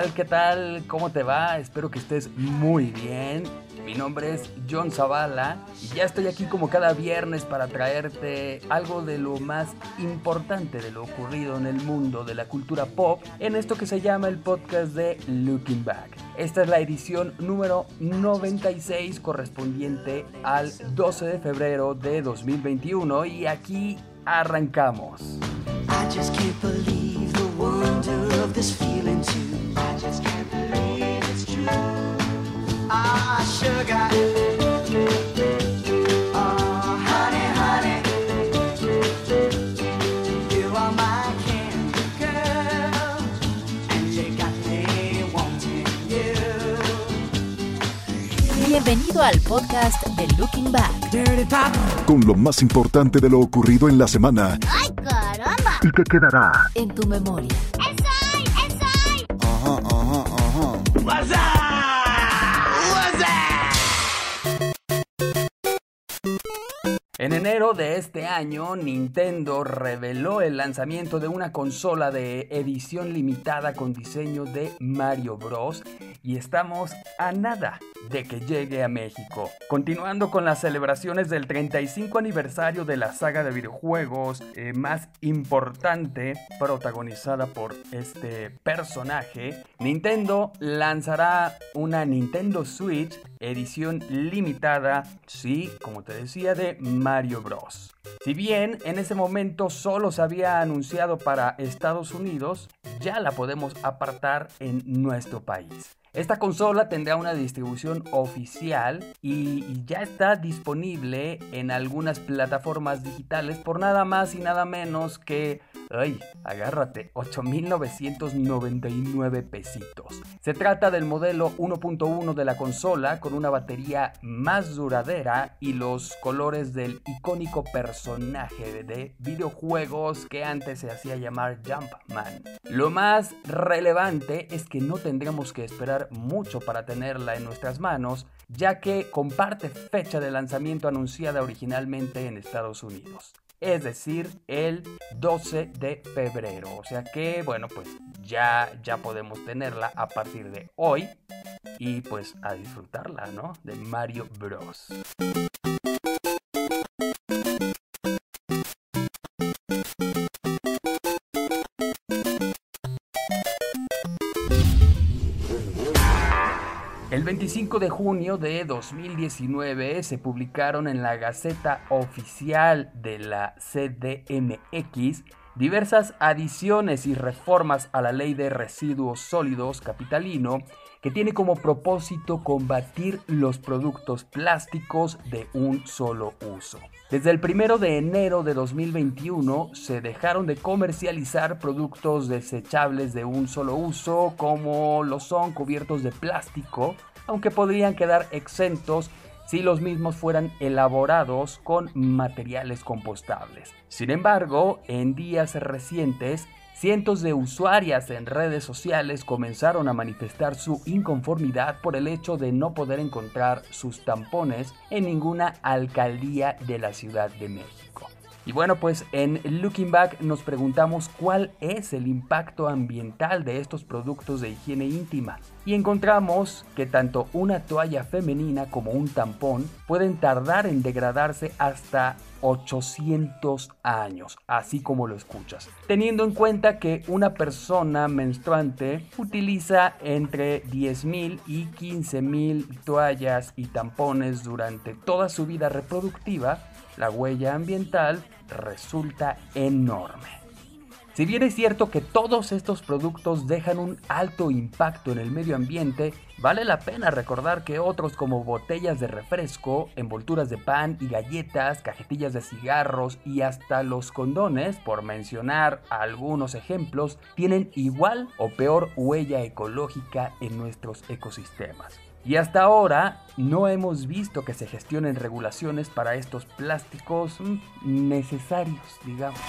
Tal? ¿Qué tal? ¿Cómo te va? Espero que estés muy bien. Mi nombre es John Zavala y ya estoy aquí como cada viernes para traerte algo de lo más importante de lo ocurrido en el mundo de la cultura pop en esto que se llama el podcast de Looking Back. Esta es la edición número 96 correspondiente al 12 de febrero de 2021 y aquí arrancamos. I just can't al podcast de Looking Back. Con lo más importante de lo ocurrido en la semana. ¡Ay, caramba! Y que quedará en tu memoria. En enero de este año, Nintendo reveló el lanzamiento de una consola de edición limitada con diseño de Mario Bros. Y estamos a nada de que llegue a México. Continuando con las celebraciones del 35 aniversario de la saga de videojuegos eh, más importante protagonizada por este personaje, Nintendo lanzará una Nintendo Switch edición limitada, sí, como te decía, de Mario Bros. Si bien en ese momento solo se había anunciado para Estados Unidos, ya la podemos apartar en nuestro país. Esta consola tendrá una distribución oficial y ya está disponible en algunas plataformas digitales por nada más y nada menos que Ay, agárrate, 8.999 pesitos. Se trata del modelo 1.1 de la consola con una batería más duradera y los colores del icónico personaje de videojuegos que antes se hacía llamar Jumpman. Lo más relevante es que no tendremos que esperar mucho para tenerla en nuestras manos, ya que comparte fecha de lanzamiento anunciada originalmente en Estados Unidos es decir, el 12 de febrero. O sea que, bueno, pues ya, ya podemos tenerla a partir de hoy y pues a disfrutarla, ¿no? De Mario Bros. 25 de junio de 2019 se publicaron en la Gaceta Oficial de la CDMX diversas adiciones y reformas a la Ley de Residuos Sólidos Capitalino que tiene como propósito combatir los productos plásticos de un solo uso. Desde el 1 de enero de 2021 se dejaron de comercializar productos desechables de un solo uso como lo son cubiertos de plástico, aunque podrían quedar exentos si los mismos fueran elaborados con materiales compostables. Sin embargo, en días recientes Cientos de usuarias en redes sociales comenzaron a manifestar su inconformidad por el hecho de no poder encontrar sus tampones en ninguna alcaldía de la Ciudad de México. Y bueno, pues en Looking Back nos preguntamos cuál es el impacto ambiental de estos productos de higiene íntima. Y encontramos que tanto una toalla femenina como un tampón pueden tardar en degradarse hasta 800 años, así como lo escuchas. Teniendo en cuenta que una persona menstruante utiliza entre 10.000 y 15.000 toallas y tampones durante toda su vida reproductiva, la huella ambiental resulta enorme. Si bien es cierto que todos estos productos dejan un alto impacto en el medio ambiente, vale la pena recordar que otros como botellas de refresco, envolturas de pan y galletas, cajetillas de cigarros y hasta los condones, por mencionar algunos ejemplos, tienen igual o peor huella ecológica en nuestros ecosistemas. Y hasta ahora no hemos visto que se gestionen regulaciones para estos plásticos mm, necesarios, digamos.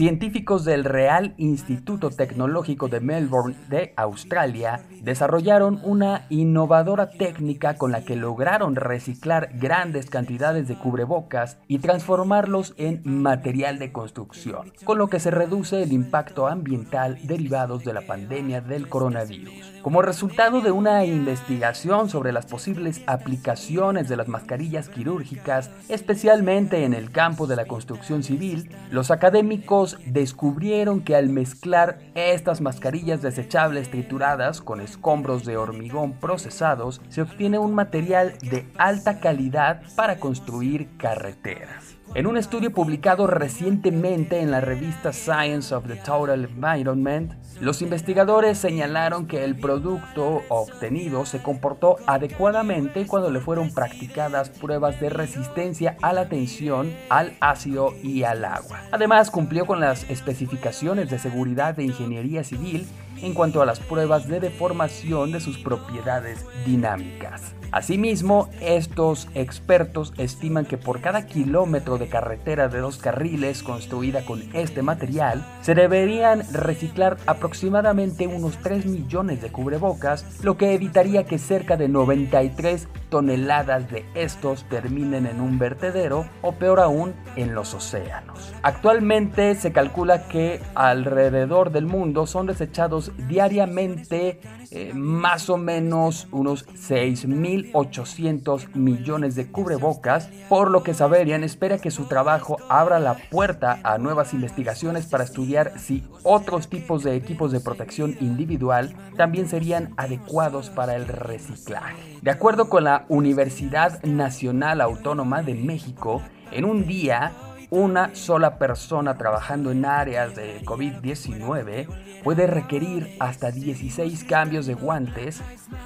Científicos del Real Instituto Tecnológico de Melbourne de Australia desarrollaron una innovadora técnica con la que lograron reciclar grandes cantidades de cubrebocas y transformarlos en material de construcción, con lo que se reduce el impacto ambiental derivados de la pandemia del coronavirus. Como resultado de una investigación sobre las posibles aplicaciones de las mascarillas quirúrgicas, especialmente en el campo de la construcción civil, los académicos descubrieron que al mezclar estas mascarillas desechables trituradas con escombros de hormigón procesados, se obtiene un material de alta calidad para construir carreteras. En un estudio publicado recientemente en la revista Science of the Total Environment, los investigadores señalaron que el producto obtenido se comportó adecuadamente cuando le fueron practicadas pruebas de resistencia a la tensión, al ácido y al agua. Además, cumplió con las especificaciones de seguridad de ingeniería civil en cuanto a las pruebas de deformación de sus propiedades dinámicas. Asimismo, estos expertos estiman que por cada kilómetro de carretera de dos carriles construida con este material, se deberían reciclar aproximadamente unos 3 millones de cubrebocas, lo que evitaría que cerca de 93 toneladas de estos terminen en un vertedero o peor aún en los océanos. Actualmente se calcula que alrededor del mundo son desechados diariamente eh, más o menos unos 6.800 millones de cubrebocas, por lo que Saberian espera que su trabajo abra la puerta a nuevas investigaciones para estudiar si otros tipos de equipos de protección individual también serían adecuados para el reciclaje. De acuerdo con la Universidad Nacional Autónoma de México, en un día una sola persona trabajando en áreas de COVID-19 puede requerir hasta 16 cambios de guantes,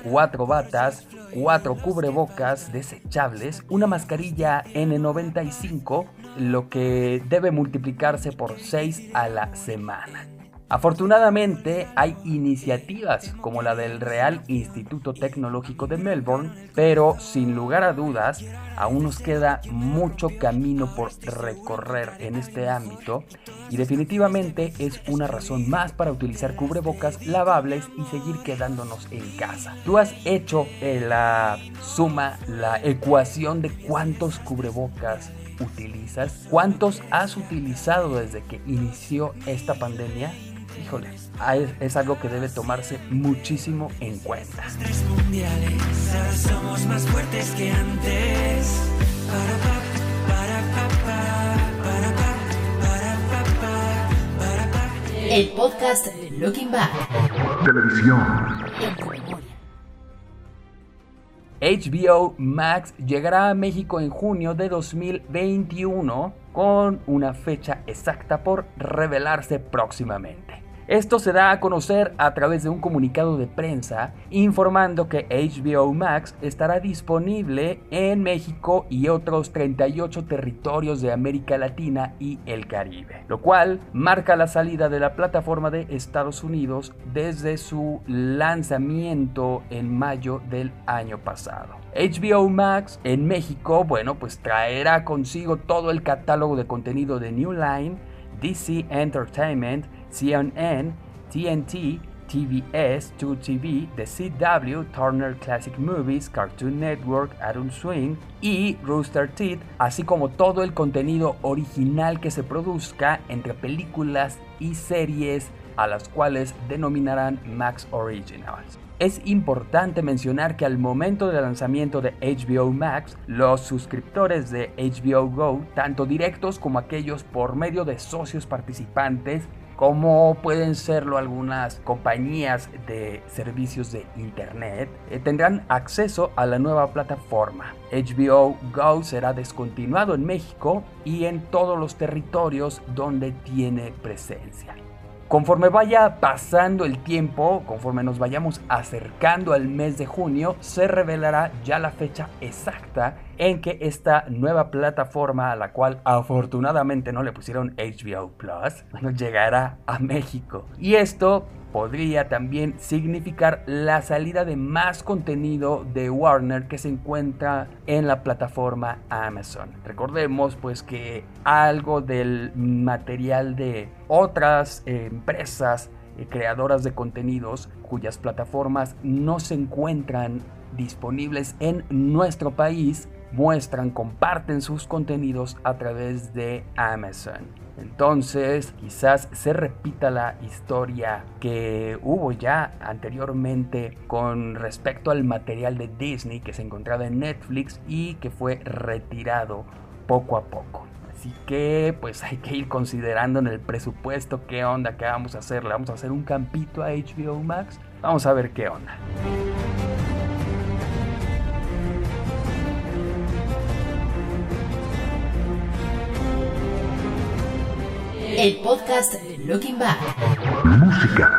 4 batas, 4 cubrebocas desechables, una mascarilla N95, lo que debe multiplicarse por 6 a la semana. Afortunadamente hay iniciativas como la del Real Instituto Tecnológico de Melbourne, pero sin lugar a dudas aún nos queda mucho camino por recorrer en este ámbito y definitivamente es una razón más para utilizar cubrebocas lavables y seguir quedándonos en casa. ¿Tú has hecho eh, la suma, la ecuación de cuántos cubrebocas utilizas? ¿Cuántos has utilizado desde que inició esta pandemia? Híjole, es algo que debe tomarse muchísimo en cuenta. somos más fuertes que antes. El podcast Looking Back. Televisión. HBO Max llegará a México en junio de 2021 con una fecha exacta por revelarse próximamente. Esto se da a conocer a través de un comunicado de prensa informando que HBO Max estará disponible en México y otros 38 territorios de América Latina y el Caribe, lo cual marca la salida de la plataforma de Estados Unidos desde su lanzamiento en mayo del año pasado. HBO Max en México, bueno, pues traerá consigo todo el catálogo de contenido de New Line, DC Entertainment, CNN, TNT, TBS, 2TV, The CW, Turner Classic Movies, Cartoon Network, Adult Swing y Rooster Teeth, así como todo el contenido original que se produzca entre películas y series a las cuales denominarán Max Originals. Es importante mencionar que al momento del lanzamiento de HBO Max, los suscriptores de HBO Go, tanto directos como aquellos por medio de socios participantes, como pueden serlo algunas compañías de servicios de internet, eh, tendrán acceso a la nueva plataforma. HBO Go será descontinuado en México y en todos los territorios donde tiene presencia. Conforme vaya pasando el tiempo, conforme nos vayamos acercando al mes de junio, se revelará ya la fecha exacta en que esta nueva plataforma, a la cual afortunadamente no le pusieron HBO Plus, llegará a México. Y esto podría también significar la salida de más contenido de Warner que se encuentra en la plataforma Amazon. Recordemos pues que algo del material de otras eh, empresas eh, creadoras de contenidos cuyas plataformas no se encuentran disponibles en nuestro país muestran, comparten sus contenidos a través de Amazon. Entonces, quizás se repita la historia que hubo ya anteriormente con respecto al material de Disney que se encontraba en Netflix y que fue retirado poco a poco. Así que pues hay que ir considerando en el presupuesto qué onda, qué vamos a hacer. ¿Le vamos a hacer un campito a HBO Max? Vamos a ver qué onda. El podcast Looking Back. Música.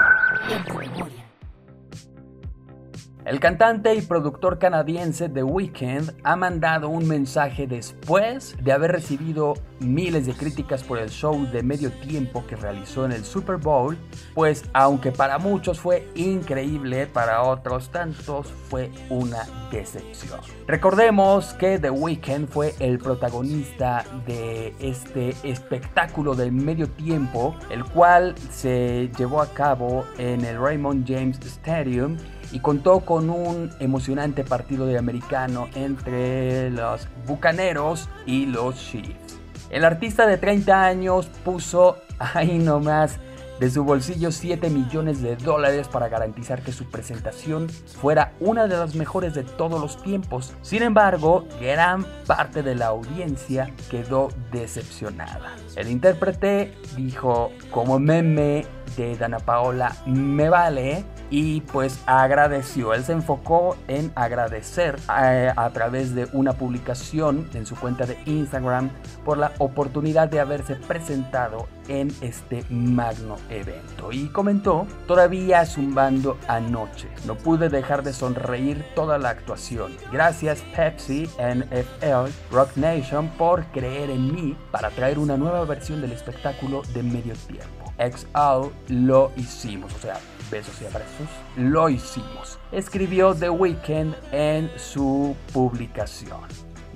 El cantante y productor canadiense The Weeknd ha mandado un mensaje después de haber recibido miles de críticas por el show de medio tiempo que realizó en el Super Bowl, pues aunque para muchos fue increíble, para otros tantos fue una decepción. Recordemos que The Weeknd fue el protagonista de este espectáculo de medio tiempo, el cual se llevó a cabo en el Raymond James Stadium y contó con un emocionante partido de americano entre los Bucaneros y los Chiefs. El artista de 30 años puso ahí nomás de su bolsillo 7 millones de dólares para garantizar que su presentación fuera una de las mejores de todos los tiempos. Sin embargo, gran parte de la audiencia quedó decepcionada. El intérprete dijo, como meme de Dana Paola, me vale, y pues agradeció. Él se enfocó en agradecer a, a, través de una publicación en su cuenta de Instagram por la oportunidad de haberse presentado en este magno evento. Y comentó, todavía zumbando anoche, no pude dejar de sonreír toda la actuación. Gracias Pepsi, NFL, Rock Nation por creer en mí para traer una nueva versión del espectáculo de medio tiempo. XO lo hicimos, o sea, besos y abrazos, lo hicimos. Escribió The Weeknd en su publicación.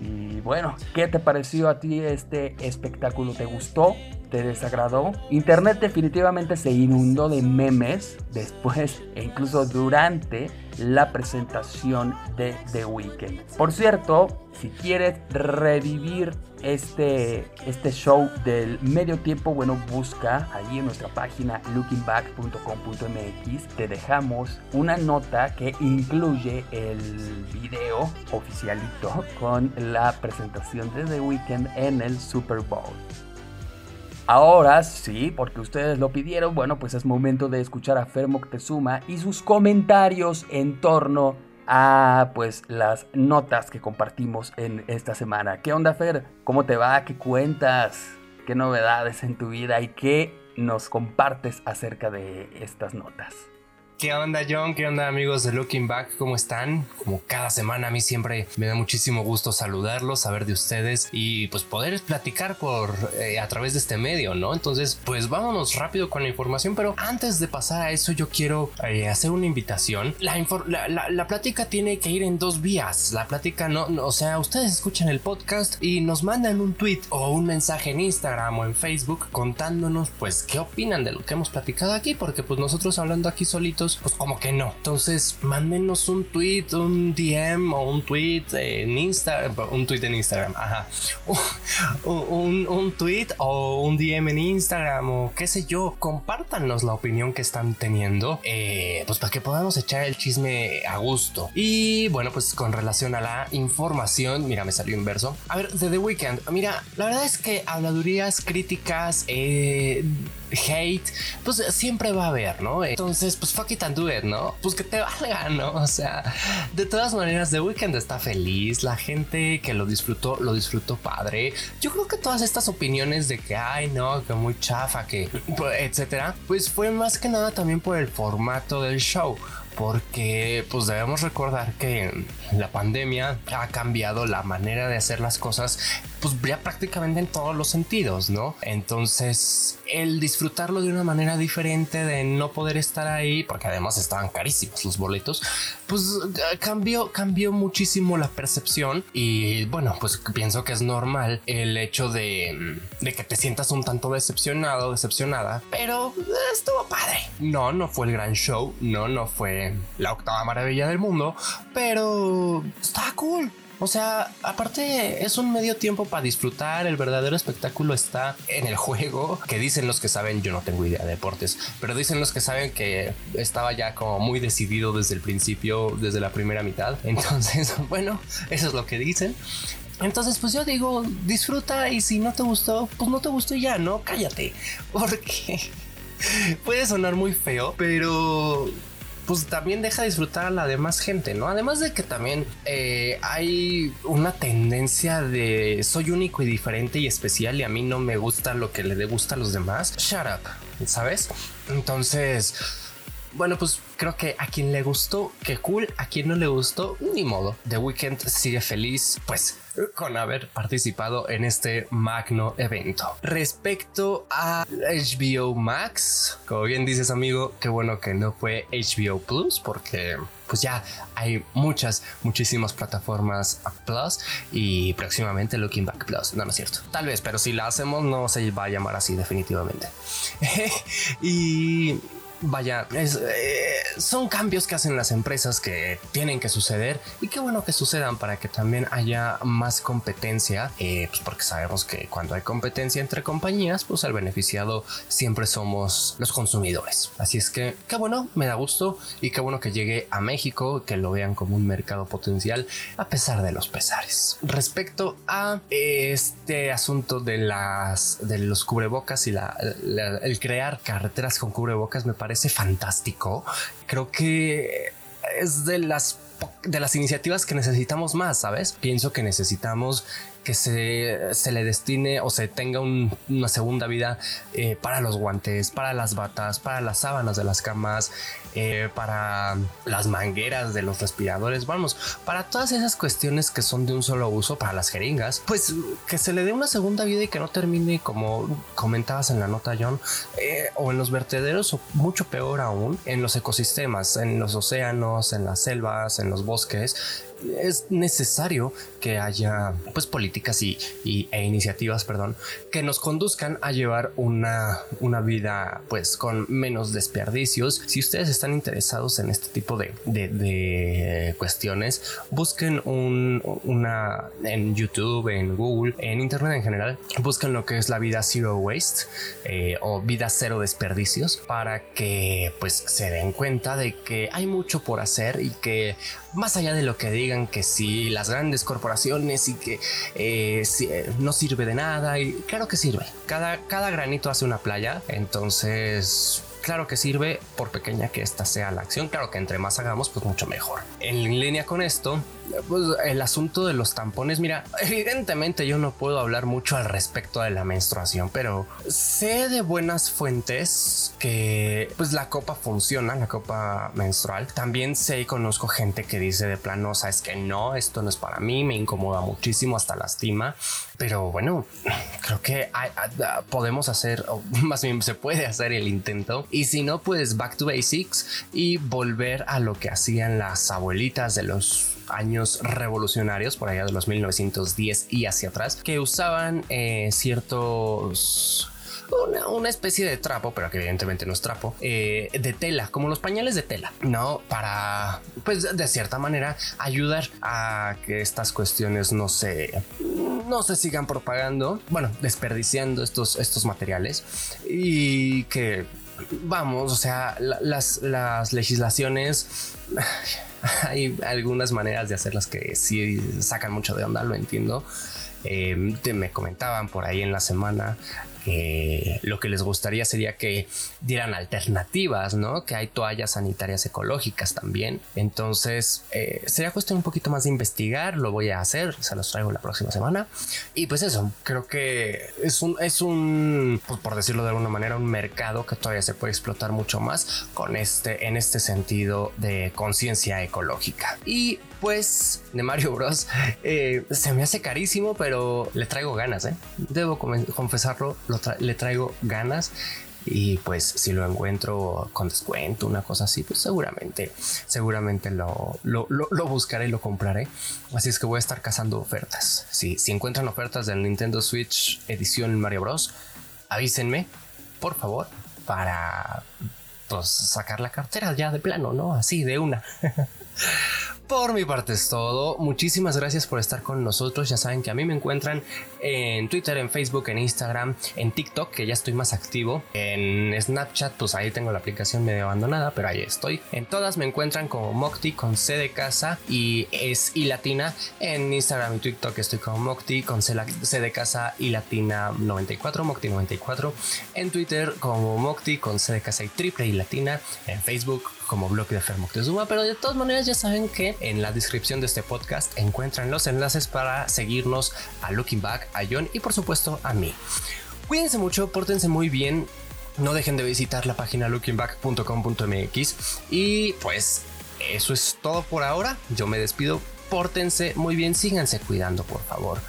Y bueno, ¿qué te pareció a ti este espectáculo? ¿Te gustó? ¿Te desagradó? Internet definitivamente se inundó de memes después e incluso durante la presentación de The Weeknd. Por cierto, si quieres revivir este, este show del medio tiempo, bueno, busca allí en nuestra página lookingback.com.mx. Te dejamos una nota que incluye el video oficialito con la presentación de The Weeknd en el Super Bowl. Ahora sí, porque ustedes lo pidieron, bueno, pues es momento de escuchar a Fer Moctezuma y sus comentarios en torno a pues las notas que compartimos en esta semana. ¿Qué onda Fer? ¿Cómo te va? ¿Qué cuentas? ¿Qué novedades en tu vida y qué nos compartes acerca de estas notas? ¿Qué onda John? ¿Qué onda amigos de Looking Back? ¿Cómo están? Como cada semana a mí siempre me da muchísimo gusto saludarlos, saber de ustedes y pues poder platicar por eh, a través de este medio, ¿no? Entonces pues vámonos rápido con la información, pero antes de pasar a eso yo quiero eh, hacer una invitación. La, la, plática tiene que ir en dos vías. La plática no, no, o sea, ustedes escuchan el podcast y nos mandan un tweet o un mensaje en Instagram o en Facebook contándonos pues qué opinan de lo que hemos platicado aquí, porque pues nosotros hablando aquí solitos bolitos, pues como que no. Entonces, mándenos un tweet, un DM o un tweet en Instagram, un tweet en Instagram, ajá, un, un tweet o un DM en Instagram o qué sé yo, compártanos la opinión que están teniendo, eh, pues para que podamos echar el chisme a gusto. Y bueno, pues con relación a la información, mira, me salió inverso. A ver, de The Weeknd, mira, la verdad es que habladurías, críticas, eh, hate, pues siempre va a haber, ¿no? Entonces, pues fuck it and do it, ¿no? Pues que te valga, ¿no? O sea, de todas maneras, The Weeknd está feliz, la gente que lo disfrutó, lo disfrutó padre. Yo creo que todas estas opiniones de que, ay, no, que muy chafa, que, etcétera, pues fue más que nada también por el formato del show porque pues debemos recordar que la pandemia ha cambiado la manera de hacer las cosas pues ya prácticamente en todos los sentidos, ¿no? Entonces, el disfrutarlo de una manera diferente, de no poder estar ahí, porque además estaban carísimos los boletos, pues cambió, cambió muchísimo la percepción y bueno, pues pienso que es normal el hecho de, de que te sientas un tanto decepcionado, decepcionada, pero estuvo padre. No, no fue el gran show, no, no fue la octava maravilla del mundo, pero está cool. O sea, aparte es un medio tiempo para disfrutar, el verdadero espectáculo está en el juego, que dicen los que saben, yo no tengo idea de deportes, pero dicen los que saben que estaba ya como muy decidido desde el principio, desde la primera mitad. Entonces, bueno, eso es lo que dicen. Entonces, pues yo digo, disfruta y si no te gustó, pues no te gustó ya, ¿no? Cállate. Porque puede sonar muy feo, pero pues también deja disfrutar a la demás gente, ¿no? Además de que también eh, hay una tendencia de soy único y diferente y especial y a mí no me gusta lo que le gusta a los demás. Shut up, ¿sabes? Entonces bueno, pues creo que a quien le gustó, qué cool, a quien no le gustó, ni modo. The Weeknd sigue feliz, pues con haber participado en este magno evento. Respecto a HBO Max, como bien dices amigo, qué bueno que no fue HBO Plus porque pues ya hay muchas, muchísimas plataformas Plus y próximamente Looking Back Plus. No, no es cierto. Tal vez, pero si la hacemos no se va a llamar así definitivamente. y vaya, eh, son cambios que hacen las empresas que tienen que suceder y qué bueno que sucedan para que también haya más competencia, eh, pues porque sabemos que cuando hay competencia entre compañías, pues el beneficiado siempre somos los consumidores. Así es que qué bueno, me da gusto y qué bueno que llegue a México, que lo vean como un mercado potencial a pesar de los pesares. Respecto a este asunto de las de los cubrebocas y la, el crear carreteras con cubrebocas me parece parece fantástico. Creo que es de las de las iniciativas que necesitamos más, ¿sabes? Pienso que necesitamos que se, se le destine o se tenga una segunda vida eh, para los guantes, para las batas, para las sábanas de las camas, eh, para las mangueras de los respiradores, vamos, para todas esas cuestiones que son de un solo uso, para las jeringas, pues que se le dé una segunda vida y que no termine como comentabas en la nota John, eh, o en los vertederos o mucho peor aún en los ecosistemas, en los océanos, en las selvas, en los bosques, es necesario que haya pues políticas y, e iniciativas, perdón, que nos conduzcan a llevar una, una vida pues con menos desperdicios. Si ustedes están interesados en este tipo de, de, cuestiones, busquen un, una en YouTube, en Google, en Internet en general, busquen lo que es la vida zero waste eh, o vida cero desperdicios para que pues se den cuenta de que hay mucho por hacer y que más allá de lo que digan que si las grandes corporaciones y que eh, eh, no sirve de nada, y claro que sirve. Cada, cada granito hace una playa, entonces claro que sirve por pequeña que esta sea la acción. Claro que entre más hagamos, pues mucho mejor. En línea con esto, pues el asunto de los tampones, mira, evidentemente yo no puedo hablar mucho al respecto de la menstruación, pero sé de buenas fuentes que pues la copa funciona, la copa menstrual. También sé y conozco gente que dice de plano, sabes que no, esto no es para mí, me incomoda muchísimo, hasta lastima. Pero bueno, creo que podemos hacer, o más bien se puede hacer el intento. Y si no, pues back to basics y volver a lo que hacían las abuelitas de los años revolucionarios, por allá de los 1910 y hacia atrás, que usaban eh, ciertos una, especie de trapo, pero que evidentemente no es trapo, eh, de tela, como los pañales de tela, ¿no? Para, pues de cierta manera, ayudar a que estas cuestiones no se, no se sigan propagando, bueno, desperdiciando estos, estos materiales y que vamos, o sea, las, las legislaciones hay algunas maneras de hacerlas que sí sacan mucho de onda, lo entiendo. Eh, te me comentaban por ahí en la semana que lo que les gustaría sería que dieran alternativas, ¿no? Que hay toallas sanitarias ecológicas también. Entonces, eh, sería cuestión un poquito más de investigar, lo voy a hacer, se los traigo la próxima semana. Y pues eso, creo que es un, es un, pues por decirlo de alguna manera, un mercado que todavía se puede explotar mucho más con este, en este sentido de conciencia ecológica. Y pues de Mario Bros. Eh, se me hace carísimo, pero le traigo ganas, ¿eh? Debo confesarlo, le traigo ganas. Y pues si lo encuentro con descuento, una cosa así, pues seguramente, seguramente lo, lo, buscaré y lo compraré. Así es que voy a estar cazando ofertas. Si, si encuentran ofertas del Nintendo Switch edición Mario Bros, avísenme, por favor, para pues, sacar la cartera ya de plano, ¿no? Así de una. Por mi parte es todo. Muchísimas gracias por estar con nosotros. Ya saben que a mí me encuentran en Twitter, en Facebook, en Instagram, en TikTok, que ya estoy más activo. En Snapchat, pues ahí tengo la aplicación medio abandonada, pero ahí estoy. En todas me encuentran como Mocti con C de casa y es y latina. En Instagram y TikTok estoy como Mocti con C, de casa y latina 94, Mocti 94. En Twitter como Mocti con C de casa y triple y latina. En Facebook como bloque de Fermoctezuma, pero de todas maneras ya saben que en la descripción de este podcast encuentran los enlaces para seguirnos a Looking Back, a John y por supuesto a mí. Cuídense mucho, pórtense muy bien, no dejen de visitar la página lookingback.com.mx y pues eso es todo por ahora. Yo me despido, pórtense muy bien, síganse cuidando por favor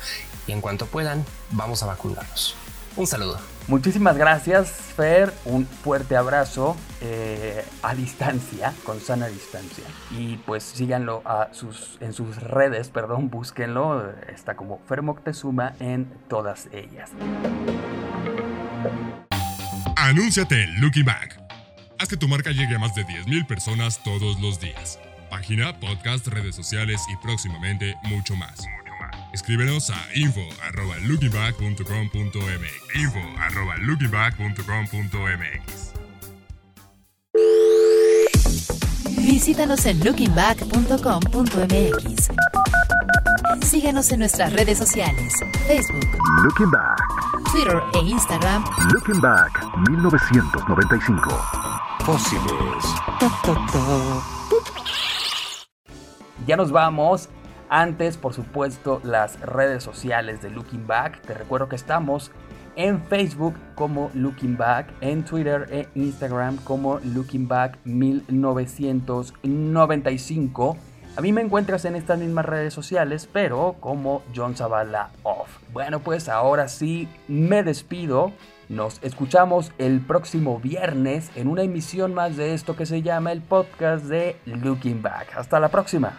y en cuanto puedan vamos a vacunarnos. Un saludo. Muchísimas gracias, Fer. Un fuerte abrazo eh, a distancia, con sana distancia. Y pues síganlo en sus redes, perdón, búsquenlo. Está como Fer Moctezuma en todas ellas. Anúnciate en Back. Haz que tu marca llegue a más de 10.000 personas todos los días. Página, podcast, redes sociales y próximamente mucho más. Escríbenos a info arroba info arroba Visítanos en lookingback.com.mx. Síguenos en nuestras redes sociales, Facebook, Looking Back, Twitter e Instagram. Looking Back 1995. Fósiles. Ya nos vamos. Antes, por supuesto, las redes sociales de Looking Back. Te recuerdo que estamos en Facebook como Looking Back, en Twitter e Instagram como Looking Back 1995. A mí me encuentras en estas mismas redes sociales, pero como John Zavala Off. Bueno, pues ahora sí me despido. Nos escuchamos el próximo viernes en una emisión más de esto que se llama el podcast de Looking Back. Hasta la próxima.